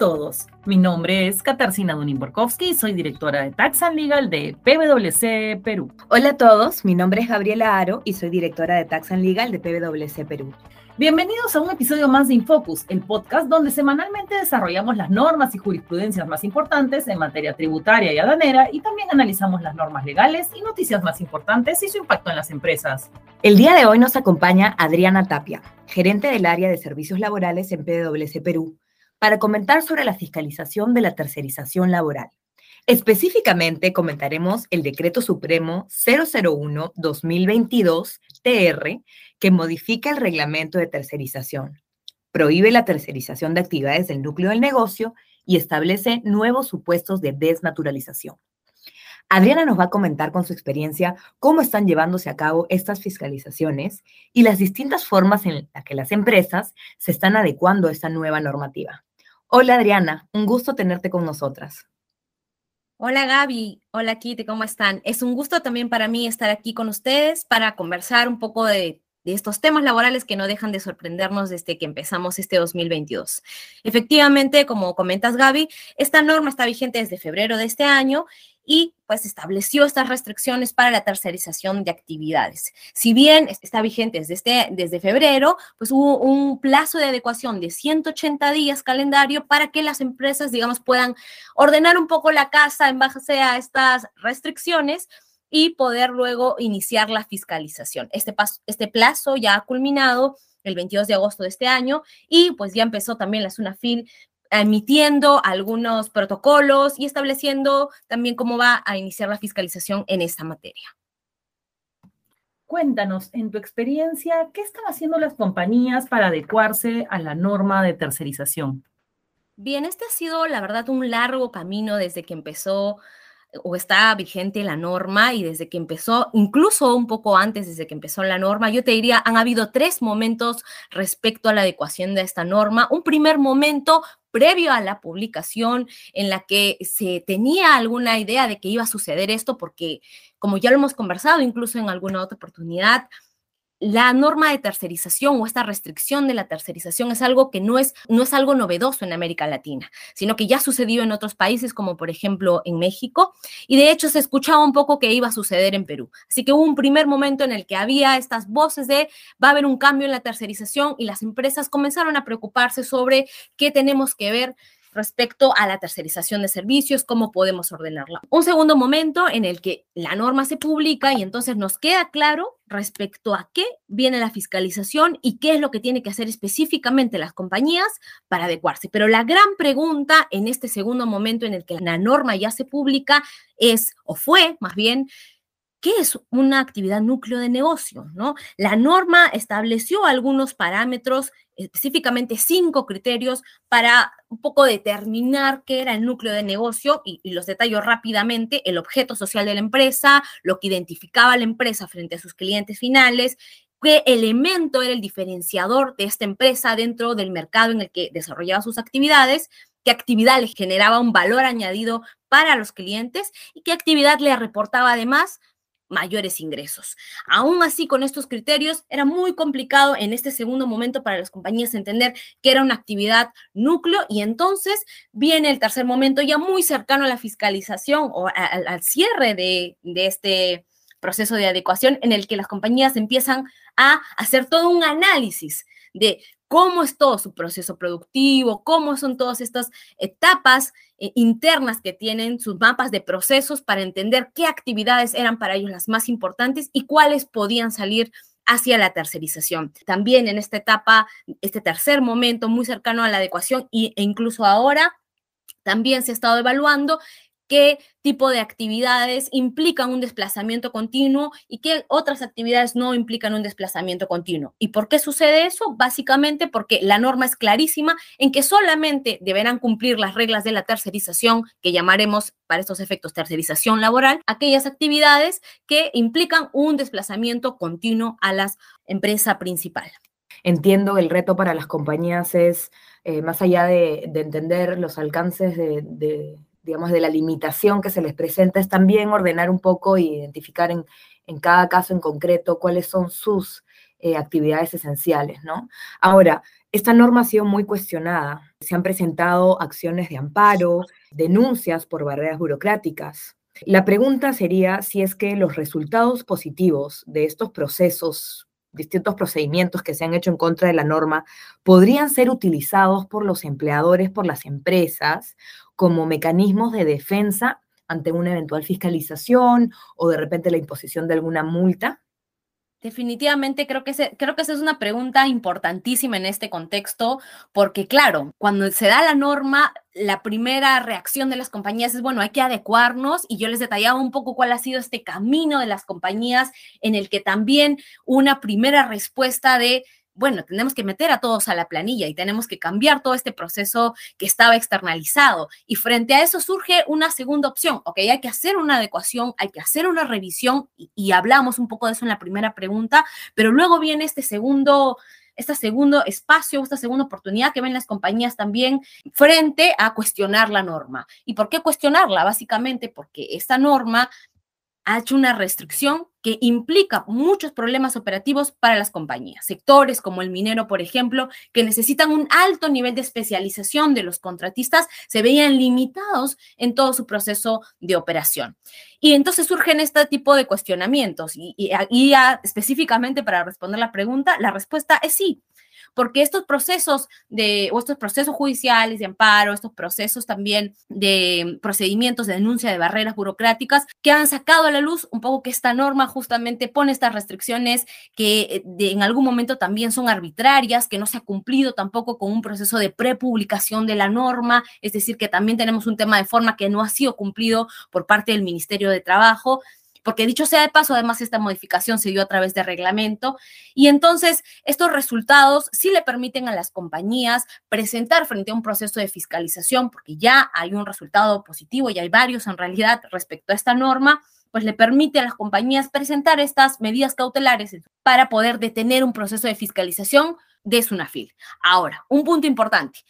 todos, mi nombre es Katarzyna Dunin-Borkowski y soy directora de Tax and Legal de PwC Perú. Hola a todos, mi nombre es Gabriela Aro y soy directora de Tax and Legal de PwC Perú. Bienvenidos a un episodio más de Infocus, el podcast donde semanalmente desarrollamos las normas y jurisprudencias más importantes en materia tributaria y aduanera y también analizamos las normas legales y noticias más importantes y su impacto en las empresas. El día de hoy nos acompaña Adriana Tapia, gerente del área de servicios laborales en PwC Perú para comentar sobre la fiscalización de la tercerización laboral. Específicamente comentaremos el Decreto Supremo 001-2022-TR que modifica el reglamento de tercerización, prohíbe la tercerización de actividades del núcleo del negocio y establece nuevos supuestos de desnaturalización. Adriana nos va a comentar con su experiencia cómo están llevándose a cabo estas fiscalizaciones y las distintas formas en las que las empresas se están adecuando a esta nueva normativa. Hola Adriana, un gusto tenerte con nosotras. Hola Gaby, hola Kitty, ¿cómo están? Es un gusto también para mí estar aquí con ustedes para conversar un poco de, de, estos temas laborales que no dejan de sorprendernos desde que empezamos este 2022. Efectivamente, como comentas Gaby, esta norma está vigente desde febrero de este año y pues estableció estas restricciones para la tercerización de actividades. Si bien está vigente desde, este, desde febrero, pues hubo un plazo de adecuación de 180 días calendario para que las empresas, digamos, puedan ordenar un poco la casa en base a estas restricciones y poder luego iniciar la fiscalización. Este, paso, este plazo ya ha culminado el 22 de agosto de este año y pues ya empezó también la SUNAFIL emitiendo algunos protocolos y estableciendo también cómo va a iniciar la fiscalización en esta materia. Cuéntanos, en tu experiencia, ¿qué están haciendo las compañías para adecuarse a la norma de tercerización? Bien, este ha sido, la verdad, un largo camino desde que empezó o está vigente la norma y desde que empezó, incluso un poco antes, desde que empezó la norma, yo te diría, han habido tres momentos respecto a la adecuación de esta norma. Un primer momento previo a la publicación en la que se tenía alguna idea de que iba a suceder esto, porque como ya lo hemos conversado incluso en alguna otra oportunidad, la norma de tercerización o esta restricción de la tercerización es algo que no es, no es algo novedoso en América Latina, sino que ya sucedió en otros países, como por ejemplo en México, y de hecho se escuchaba un poco que iba a suceder en Perú. Así que hubo un primer momento en el que había estas voces de va a haber un cambio en la tercerización y las empresas comenzaron a preocuparse sobre qué tenemos que ver respecto a la tercerización de servicios, cómo podemos ordenarla. Un segundo momento en el que la norma se publica y entonces nos queda claro respecto a qué viene la fiscalización y qué es lo que tiene que hacer específicamente las compañías para adecuarse. Pero la gran pregunta en este segundo momento en el que la norma ya se publica es, o fue más bien, ¿Qué es una actividad núcleo de negocio? ¿no? La norma estableció algunos parámetros, específicamente cinco criterios, para un poco determinar qué era el núcleo de negocio y, los detallo rápidamente, el objeto social de la empresa, lo que identificaba la empresa frente a sus clientes finales, qué elemento era el diferenciador de esta empresa dentro del mercado en el que desarrollaba sus actividades, qué actividad le generaba un valor añadido para los clientes y qué actividad le reportaba además mayores ingresos. Aún así, con estos criterios, era muy complicado en este segundo momento para las compañías entender que era una actividad núcleo y entonces viene el tercer momento ya muy cercano a la fiscalización o al cierre de, este proceso de adecuación en el que las compañías empiezan a hacer todo un análisis de cómo es todo su proceso productivo, cómo son todas estas etapas eh, internas que tienen sus mapas de procesos para entender qué actividades eran para ellos las más importantes y cuáles podían salir hacia la tercerización. También en esta etapa, este tercer momento muy cercano a la adecuación e incluso ahora, también se ha estado evaluando qué tipo de actividades implican un desplazamiento continuo y qué otras actividades no implican un desplazamiento continuo. ¿Y por qué sucede eso? Básicamente porque la norma es clarísima en que solamente deberán cumplir las reglas de la tercerización, que llamaremos para estos efectos tercerización laboral, aquellas actividades que implican un desplazamiento continuo a la empresa principal. Entiendo el reto para las compañías es, eh, más allá de, entender los alcances de digamos, de la limitación que se les presenta, es también ordenar un poco e identificar en, en cada caso en concreto cuáles son sus eh, actividades esenciales, ¿no? Ahora, esta norma ha sido muy cuestionada. Se han presentado acciones de amparo, denuncias por barreras burocráticas. La pregunta sería si es que los resultados positivos de estos procesos, distintos procedimientos que se han hecho en contra de la norma, podrían ser utilizados por los empleadores, por las empresas, como mecanismos de defensa ante una eventual fiscalización o de repente la imposición de alguna multa? Definitivamente creo que, creo que esa es una pregunta importantísima en este contexto, porque claro, cuando se da la norma, la primera reacción de las compañías es, bueno, hay que adecuarnos y yo les detallaba un poco cuál ha sido este camino de las compañías en el que también una primera respuesta de bueno, tenemos que meter a todos a la planilla y tenemos que cambiar todo este proceso que estaba externalizado. Y frente a eso surge una segunda opción, ok, hay que hacer una adecuación, hay que hacer una revisión y, hablamos un poco de eso en la primera pregunta, pero luego viene este segundo este segundo espacio, esta segunda oportunidad que ven las compañías también frente a cuestionar la norma. ¿Y por qué cuestionarla? Básicamente porque esta norma ha hecho una restricción que implica muchos problemas operativos para las compañías. Sectores como el minero, por ejemplo, que necesitan un alto nivel de especialización de los contratistas, se veían limitados en todo su proceso de operación. Y entonces surgen este tipo de cuestionamientos. Y, y, específicamente para responder la pregunta, la respuesta es sí porque estos procesos de, o estos procesos judiciales de amparo, estos procesos también de procedimientos de denuncia de barreras burocráticas que han sacado a la luz un poco que esta norma justamente pone estas restricciones que eh, en algún momento también son arbitrarias, que no se ha cumplido tampoco con un proceso de prepublicación de la norma, es decir, que también tenemos un tema de forma que no ha sido cumplido por parte del Ministerio de Trabajo porque dicho sea de paso, además esta modificación se dio a través de reglamento y entonces estos resultados sí le permiten a las compañías presentar frente a un proceso de fiscalización, porque ya hay un resultado positivo y hay varios en realidad respecto a esta norma, pues le permite a las compañías presentar estas medidas cautelares para poder detener un proceso de fiscalización de SUNAFIL. Ahora, un punto importante.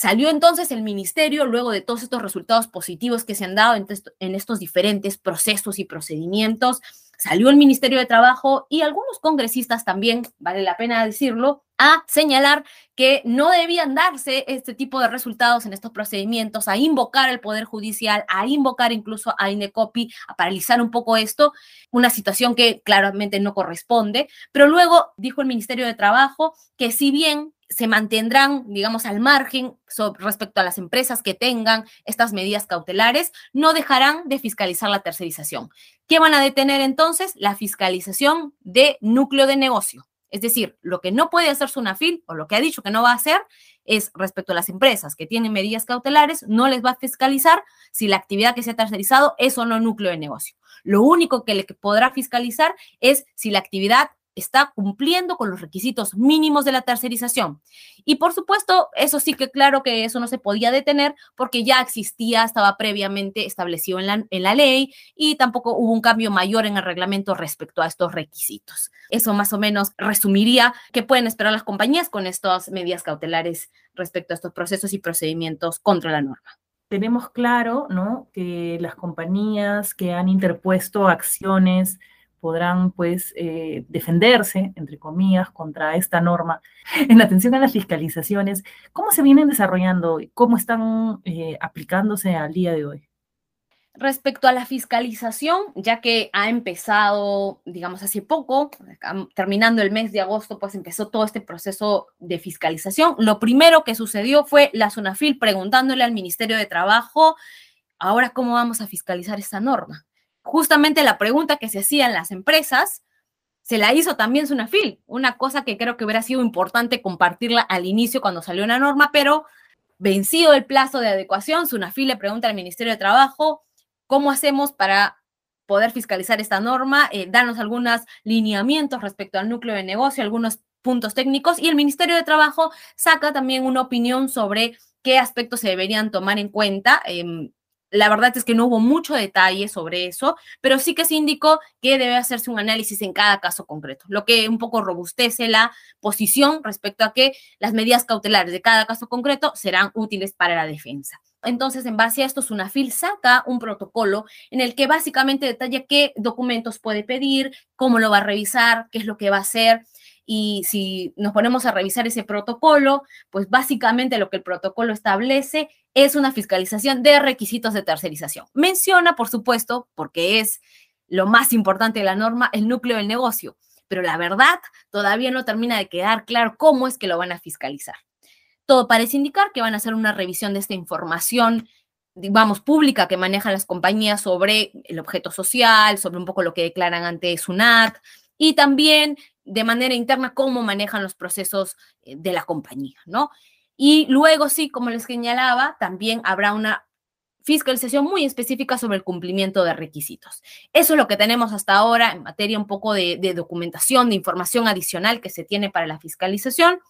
Salió entonces el ministerio, luego de todos estos resultados positivos que se han dado en, estos diferentes procesos y procedimientos, salió el Ministerio de Trabajo y algunos congresistas también, vale la pena decirlo, a señalar que no debían darse este tipo de resultados en estos procedimientos, a invocar al Poder Judicial, a invocar incluso a INECOPI, a paralizar un poco esto, una situación que claramente no corresponde. Pero luego dijo el Ministerio de Trabajo que si bien se mantendrán, digamos, al margen respecto a las empresas que tengan estas medidas cautelares, no dejarán de fiscalizar la tercerización. ¿Qué van a detener entonces? La fiscalización de núcleo de negocio. Es decir, lo que no puede hacer Sunafil o lo que ha dicho que no va a hacer es respecto a las empresas que tienen medidas cautelares, no les va a fiscalizar si la actividad que se ha tercerizado es o no núcleo de negocio. Lo único que le podrá fiscalizar es si la actividad está cumpliendo con los requisitos mínimos de la tercerización. Y por supuesto, eso sí que claro que eso no se podía detener porque ya existía, estaba previamente establecido en la, en la ley y tampoco hubo un cambio mayor en el reglamento respecto a estos requisitos. Eso más o menos resumiría qué pueden esperar las compañías con estas medidas cautelares respecto a estos procesos y procedimientos contra la norma tenemos claro, ¿no? Que las compañías que han interpuesto acciones podrán pues eh, defenderse, entre comillas, contra esta norma. En atención a las fiscalizaciones, ¿cómo se vienen desarrollando cómo están eh, aplicándose al día de hoy? Respecto a la fiscalización, ya que ha empezado, digamos, hace poco, terminando el mes de agosto, pues empezó todo este proceso de fiscalización. Lo primero que sucedió fue la SUNAFIL preguntándole al Ministerio de Trabajo, ahora, ¿cómo vamos a fiscalizar esta norma? Justamente la pregunta que se hacían las empresas, se la hizo también Sunafil, una cosa que creo que hubiera sido importante compartirla al inicio cuando salió una norma, pero vencido el plazo de adecuación, Sunafil le pregunta al Ministerio de Trabajo, ¿cómo hacemos para poder fiscalizar esta norma, eh, darnos algunos lineamientos respecto al núcleo de negocio, algunos puntos técnicos, y el Ministerio de Trabajo saca también una opinión sobre qué aspectos se deberían tomar en cuenta. Em, la verdad es que no hubo mucho detalle sobre eso, pero sí que se indicó que debe hacerse un análisis en cada caso concreto, lo que un poco robustece la posición respecto a que las medidas cautelares de cada caso concreto serán útiles para la defensa. Entonces, en base a esto, Sunafil saca un protocolo en el que básicamente detalla qué documentos puede pedir, cómo lo va a revisar, qué es lo que va a hacer y si nos ponemos a revisar ese protocolo, pues básicamente lo que el protocolo establece es una fiscalización de requisitos de tercerización. Menciona, por supuesto, porque es lo más importante de la norma, el núcleo del negocio, pero la verdad todavía no termina de quedar claro cómo es que lo van a fiscalizar. Todo parece indicar que van a hacer una revisión de esta información digamos, pública que manejan las compañías sobre el objeto social, sobre un poco lo que declaran ante SUNAT y también de manera interna cómo manejan los procesos eh, de la compañía, ¿no? Y luego, sí, como les señalaba, también habrá una fiscalización muy específica sobre el cumplimiento de requisitos. Eso es lo que tenemos hasta ahora en materia un poco de, de documentación, de información adicional que se tiene para la fiscalización.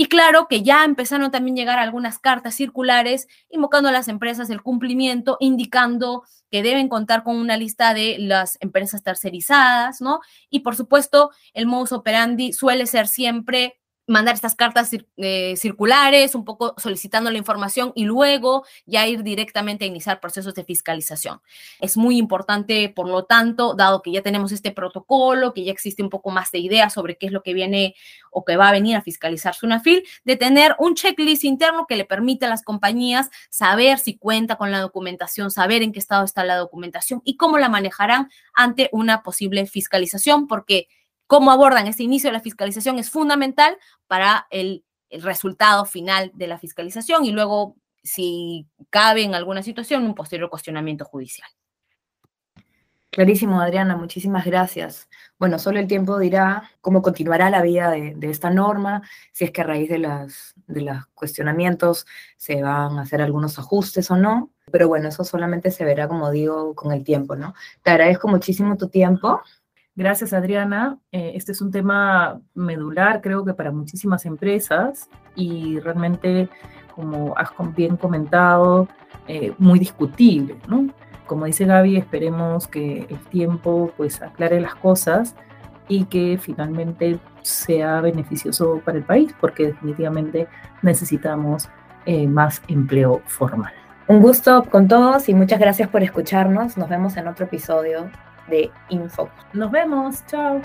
Y claro que ya empezaron también a llegar algunas cartas circulares invocando a las empresas el cumplimiento, indicando que deben contar con una lista de las empresas tercerizadas, ¿no? Y por supuesto, el modus operandi suele ser siempre mandar estas cartas eh, circulares, un poco solicitando la información y luego ya ir directamente a iniciar procesos de fiscalización. Es muy importante, por lo tanto, dado que ya tenemos este protocolo, que ya existe un poco más de idea sobre qué es lo que viene o que va a venir a fiscalizar Sunafil, de tener un checklist interno que le permita a las compañías saber si cuenta con la documentación, saber en qué estado está la documentación y cómo la manejarán ante una posible fiscalización, porque cómo abordan este inicio de la fiscalización es fundamental para el, resultado final de la fiscalización y luego, si cabe en alguna situación, un posterior cuestionamiento judicial. Clarísimo, Adriana, muchísimas gracias. Bueno, solo el tiempo dirá cómo continuará la vida de, esta norma, si es que a raíz de, las, de los cuestionamientos se van a hacer algunos ajustes o no, pero bueno, eso solamente se verá, como digo, con el tiempo, ¿no? Te agradezco muchísimo tu tiempo. Gracias, Adriana. Eh, este es un tema medular, creo que para muchísimas empresas y realmente, como has bien comentado, eh, muy discutible, ¿no? Como dice Gaby, esperemos que el tiempo pues aclare las cosas y que finalmente sea beneficioso para el país, porque definitivamente necesitamos eh, más empleo formal. Un gusto con todos y muchas gracias por escucharnos. Nos vemos en otro episodio de Info. Nos vemos, chao.